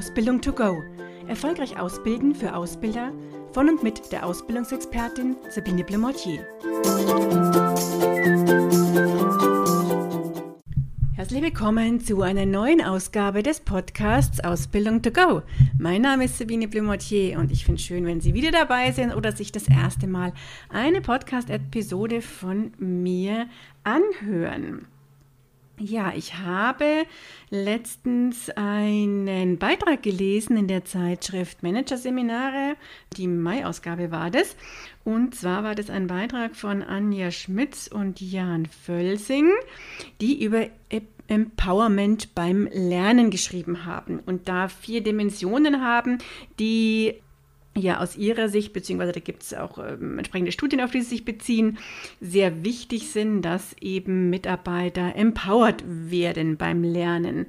Ausbildung to go. Erfolgreich ausbilden für Ausbilder von und mit der Ausbildungsexpertin Sabine Blemortier. Herzlich willkommen zu einer neuen Ausgabe des Podcasts Ausbildung to go. Mein Name ist Sabine Blemortier und ich finde es schön, wenn Sie wieder dabei sind oder sich das erste Mal eine Podcast-Episode von mir anhören. Ja, ich habe letztens einen Beitrag gelesen in der Zeitschrift Managerseminare. Die Mai-Ausgabe war das. Und zwar war das ein Beitrag von Anja Schmitz und Jan Völsing, die über Empowerment beim Lernen geschrieben haben und da vier Dimensionen haben, die ja aus ihrer Sicht, beziehungsweise da gibt es auch ähm, entsprechende Studien, auf die sie sich beziehen, sehr wichtig sind, dass eben Mitarbeiter empowered werden beim Lernen.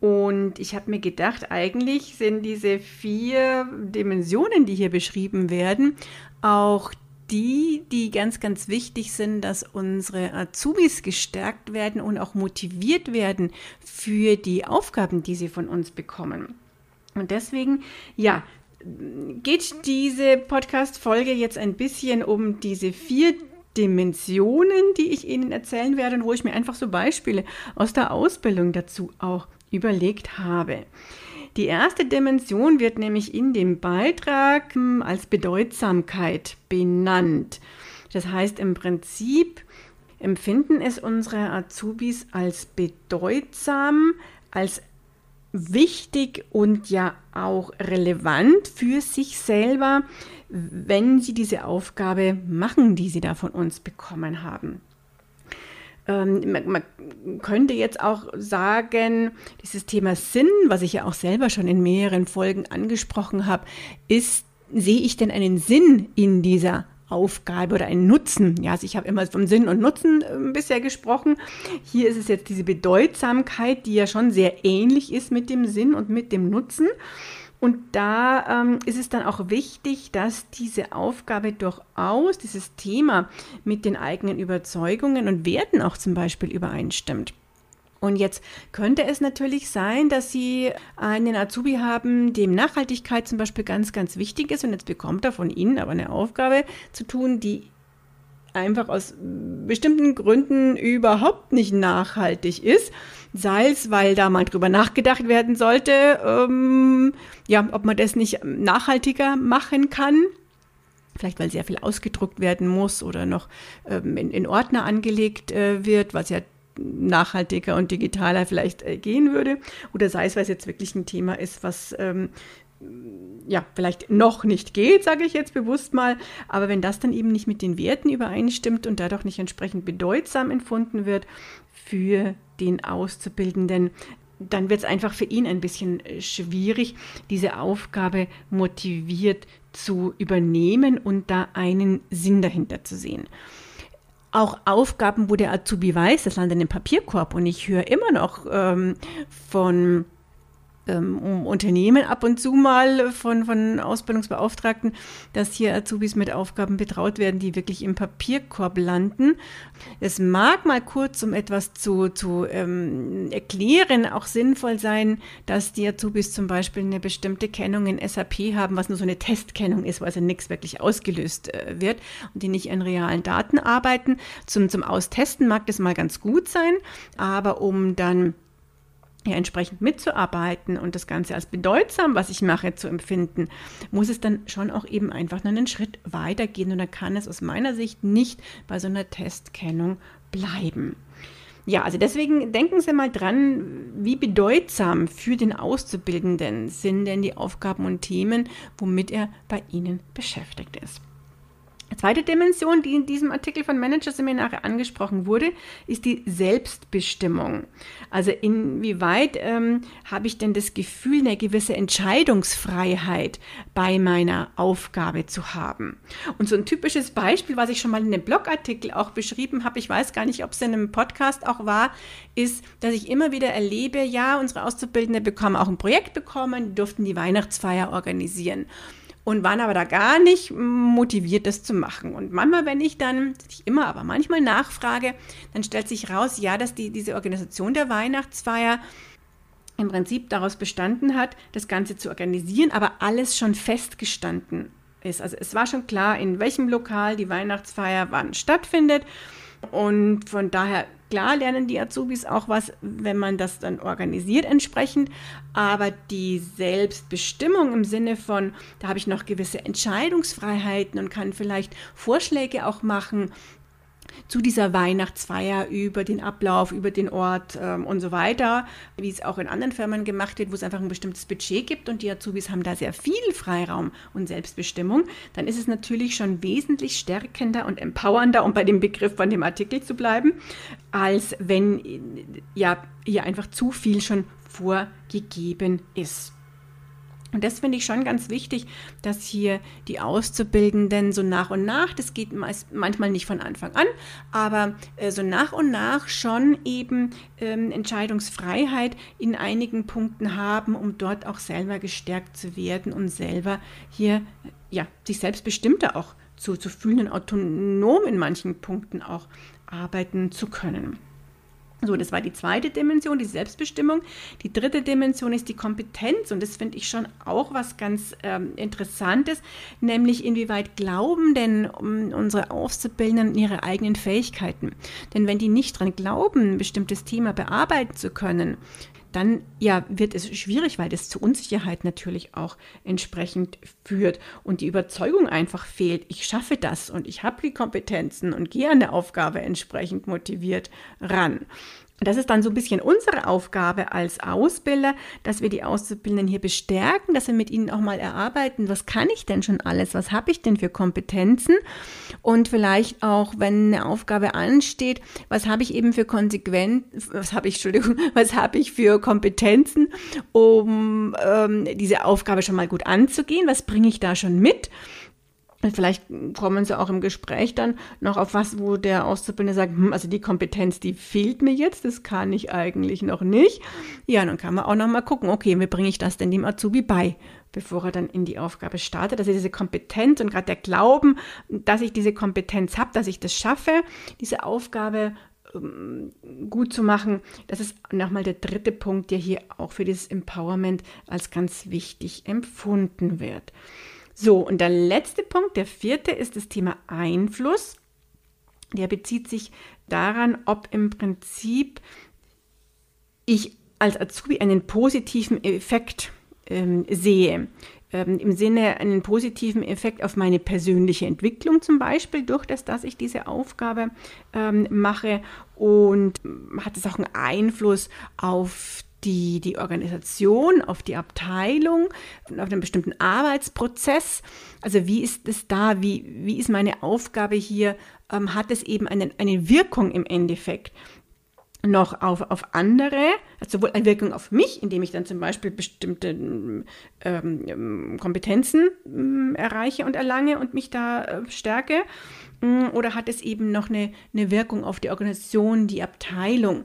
Und ich habe mir gedacht, eigentlich sind diese vier Dimensionen, die hier beschrieben werden, auch die, die ganz, ganz wichtig sind, dass unsere Azubis gestärkt werden und auch motiviert werden für die Aufgaben, die sie von uns bekommen. Und deswegen, ja, geht diese Podcast-Folge jetzt ein bisschen um diese vier Dimensionen, die ich Ihnen erzählen werde und wo ich mir einfach so Beispiele aus der Ausbildung dazu auch überlegt habe. Die erste Dimension wird nämlich in dem Beitrag hm, als Bedeutsamkeit benannt. Das heißt im Prinzip empfinden es unsere Azubis als bedeutsam, als wichtig und ja auch relevant für sich selber, wenn sie diese Aufgabe machen, die sie da von uns bekommen haben. Ähm, man, man, könnte jetzt auch sagen, dieses Thema Sinn, was ich ja auch selber schon in mehreren Folgen angesprochen habe, ist, sehe ich denn einen Sinn in dieser Aufgabe oder ein Nutzen. Ja, also ich habe immer vom Sinn und Nutzen äh, bisher gesprochen. Hier ist es jetzt diese Bedeutsamkeit, die ja schon sehr ähnlich ist mit dem Sinn und mit dem Nutzen. Und da ähm, ist es dann auch wichtig, dass diese Aufgabe durchaus, dieses Thema mit den eigenen Überzeugungen und Werten auch zum Beispiel übereinstimmt. Und jetzt könnte es natürlich sein, dass Sie einen Azubi haben, dem Nachhaltigkeit zum Beispiel ganz, ganz wichtig ist. Und jetzt bekommt er von Ihnen aber eine Aufgabe zu tun, die einfach aus bestimmten Gründen überhaupt nicht nachhaltig ist. Sei es, weil da mal drüber nachgedacht werden sollte, ähm, ja, ob man das nicht nachhaltiger machen kann. Vielleicht weil sehr viel ausgedruckt werden muss oder noch ähm, in, in, Ordner angelegt äh, wird, was ja nachhaltiger und digitaler vielleicht äh, gehen würde. Oder sei es, weil es jetzt wirklich ein Thema ist, was ähm, ja, vielleicht noch nicht geht, sage ich jetzt bewusst mal. Aber wenn das dann eben nicht mit den Werten übereinstimmt und dadurch nicht entsprechend bedeutsam empfunden wird für den Auszubildenden, dann wird es einfach für ihn ein bisschen äh, schwierig, diese Aufgabe motiviert zu übernehmen und da einen Sinn dahinter zu sehen auch Aufgaben, wo der Azubi weiß, das landet in den Papierkorb. Und ich höre immer noch ähm, von ähm, Unternehmen ab und zu mal von, von Ausbildungsbeauftragten, dass hier Azubis mit Aufgaben betraut werden, die wirklich im Papierkorb landen. Es mag mal kurz, um etwas zu, zu ähm, erklären, auch sinnvoll sein, dass die Azubis zum Beispiel eine bestimmte Kennung in SAP haben, was nur so eine Testkennung ist, wo also nichts wirklich ausgelöst äh, wird und die nicht in realen Daten arbeiten. Zum, zum Austesten mag das mal ganz gut sein, aber um dann ja, entsprechend mitzuarbeiten und das Ganze als bedeutsam, was ich mache, zu empfinden, muss es dann schon auch eben einfach nur einen Schritt weitergehen und da kann es aus meiner Sicht nicht bei so einer Testkennung bleiben. Ja, also deswegen denken Sie mal dran, wie bedeutsam für den Auszubildenden sind denn die Aufgaben und Themen, womit er bei Ihnen beschäftigt ist. Zweite Dimension, die in diesem Artikel von Managerseminare angesprochen wurde, ist die Selbstbestimmung. Also inwieweit ähm, habe ich denn das Gefühl, eine gewisse Entscheidungsfreiheit bei meiner Aufgabe zu haben? Und so ein typisches Beispiel, was ich schon mal in einem Blogartikel auch beschrieben habe, ich weiß gar nicht, ob es in einem Podcast auch war, ist, dass ich immer wieder erlebe, ja, unsere Auszubildende bekommen auch ein Projekt bekommen, die durften die Weihnachtsfeier organisieren und waren aber da gar nicht motiviert, das zu machen. Und manchmal, wenn ich dann, nicht immer, aber manchmal nachfrage, dann stellt sich raus, ja, dass die, diese Organisation der Weihnachtsfeier im Prinzip daraus bestanden hat, das Ganze zu organisieren, aber alles schon festgestanden ist. Also es war schon klar, in welchem Lokal die Weihnachtsfeier wann stattfindet. Und von daher, klar lernen die Azubis auch was, wenn man das dann organisiert entsprechend. Aber die Selbstbestimmung im Sinne von, da habe ich noch gewisse Entscheidungsfreiheiten und kann vielleicht Vorschläge auch machen, zu dieser Weihnachtsfeier über den Ablauf, über den Ort ähm, und so weiter, wie es auch in anderen Firmen gemacht wird, wo es einfach ein bestimmtes Budget gibt und die Azubis haben da sehr viel Freiraum und Selbstbestimmung, dann ist es natürlich schon wesentlich stärkender und empowernder, um bei dem Begriff von dem Artikel zu bleiben, als wenn ja hier einfach zu viel schon vorgegeben ist. Und das finde ich schon ganz wichtig, dass hier die Auszubildenden so nach und nach, das geht meist, manchmal nicht von Anfang an, aber äh, so nach und nach schon eben ähm, Entscheidungsfreiheit in einigen Punkten haben, um dort auch selber gestärkt zu werden und selber hier ja, sich selbstbestimmter auch zu, zu fühlen und autonom in manchen Punkten auch arbeiten zu können. So, das war die zweite Dimension, die Selbstbestimmung. Die dritte Dimension ist die Kompetenz und das finde ich schon auch was ganz ähm, Interessantes, nämlich inwieweit glauben denn unsere Auszubildenden ihre eigenen Fähigkeiten. Denn wenn die nicht dran glauben, ein bestimmtes Thema bearbeiten zu können, dann ja, wird es schwierig, weil das zu Unsicherheit natürlich auch entsprechend führt und die Überzeugung einfach fehlt, ich schaffe das und ich habe die Kompetenzen und gehe an der Aufgabe entsprechend motiviert ran. Das ist dann so ein bisschen unsere Aufgabe als Ausbilder, dass wir die Auszubildenden hier bestärken, dass wir mit ihnen auch mal erarbeiten, was kann ich denn schon alles, was habe ich denn für Kompetenzen? Und vielleicht auch, wenn eine Aufgabe ansteht, was habe ich eben für Konsequenzen, was habe ich, Entschuldigung, was habe ich für Kompetenzen, um ähm, diese Aufgabe schon mal gut anzugehen, was bringe ich da schon mit Vielleicht kommen sie auch im Gespräch dann noch auf was, wo der Auszubildende sagt, hm, also die Kompetenz, die fehlt mir jetzt, das kann ich eigentlich noch nicht. Ja, dann kann man auch noch mal gucken, okay, wie bringe ich das denn dem Azubi bei, bevor er dann in die Aufgabe startet. Also diese Kompetenz und gerade der Glauben, dass ich diese Kompetenz habe, dass ich das schaffe, diese Aufgabe ähm, gut zu machen. Das ist nochmal der dritte Punkt, der hier auch für dieses Empowerment als ganz wichtig empfunden wird. So, und der letzte Punkt, der vierte, ist das Thema Einfluss. Der bezieht sich daran, ob im Prinzip ich als Azubi einen positiven Effekt ähm, sehe. Ähm, Im Sinne einen positiven Effekt auf meine persönliche Entwicklung zum Beispiel, durch das, dass ich diese Aufgabe ähm, mache und hat es auch einen Einfluss auf die, die Organisation, auf die Abteilung, auf einen bestimmten Arbeitsprozess. Also wie ist es da, wie, wie ist meine Aufgabe hier, ähm, hat es eben eine, eine Wirkung im Endeffekt noch auf, auf andere, also sowohl eine Wirkung auf mich, indem ich dann zum Beispiel bestimmte ähm, Kompetenzen ähm, erreiche und erlange und mich da äh, stärke, mm, oder hat es eben noch eine, eine Wirkung auf die Organisation, die Abteilung?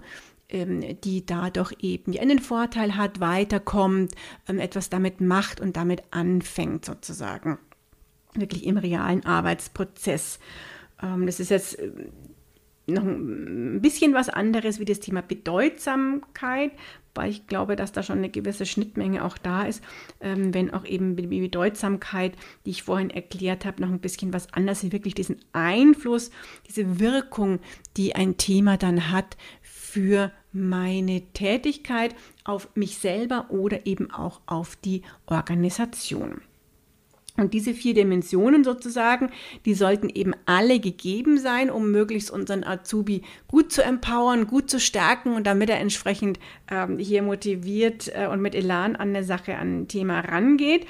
Ähm, die dadurch eben einen Vorteil hat, weiterkommt, ähm, etwas damit macht und damit anfängt sozusagen. Wirklich im realen Arbeitsprozess. Ähm, das ist jetzt noch ein bisschen was anderes wie das Thema Bedeutsamkeit, weil ich glaube, dass da schon eine gewisse Schnittmenge auch da ist, wenn auch eben die Bedeutsamkeit, die ich vorhin erklärt habe, noch ein bisschen was anderes ist, wirklich diesen Einfluss, diese Wirkung, die ein Thema dann hat für meine Tätigkeit auf mich selber oder eben auch auf die Organisation. Und diese vier Dimensionen sozusagen, die sollten eben alle gegeben sein, um möglichst unseren Azubi gut zu empowern, gut zu stärken und damit er entsprechend ähm, hier motiviert äh, und mit Elan an der Sache, an ein Thema rangeht.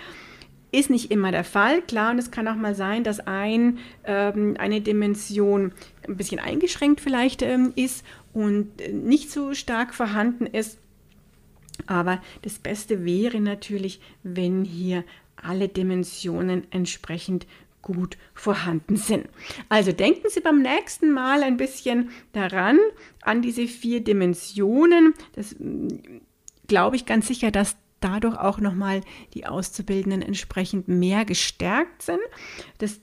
Ist nicht immer der Fall, klar, und es kann auch mal sein, dass ein, ähm, eine Dimension ein bisschen eingeschränkt vielleicht ähm, ist und äh, nicht so stark vorhanden ist. Aber das Beste wäre natürlich, wenn hier alle Dimensionen entsprechend gut vorhanden sind. Also denken Sie beim nächsten Mal ein bisschen daran, an diese vier Dimensionen. Das mm, glaube ich ganz sicher, dass dadurch auch nochmal die Auszubildenden entsprechend mehr gestärkt sind. Das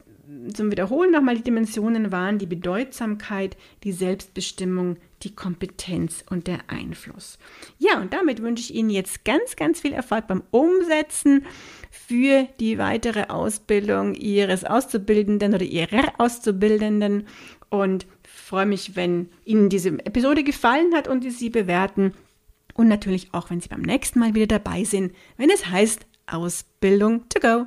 zum Wiederholen nochmal die Dimensionen waren die Bedeutsamkeit, die Selbstbestimmung, die Kompetenz und der Einfluss. Ja, und damit wünsche ich Ihnen jetzt ganz, ganz viel Erfolg beim Umsetzen für die weitere Ausbildung Ihres Auszubildenden oder Ihrer Auszubildenden und freue mich, wenn Ihnen diese Episode gefallen hat und Sie bewerten. Und natürlich auch, wenn Sie beim nächsten Mal wieder dabei sind, wenn es heißt Ausbildung to go.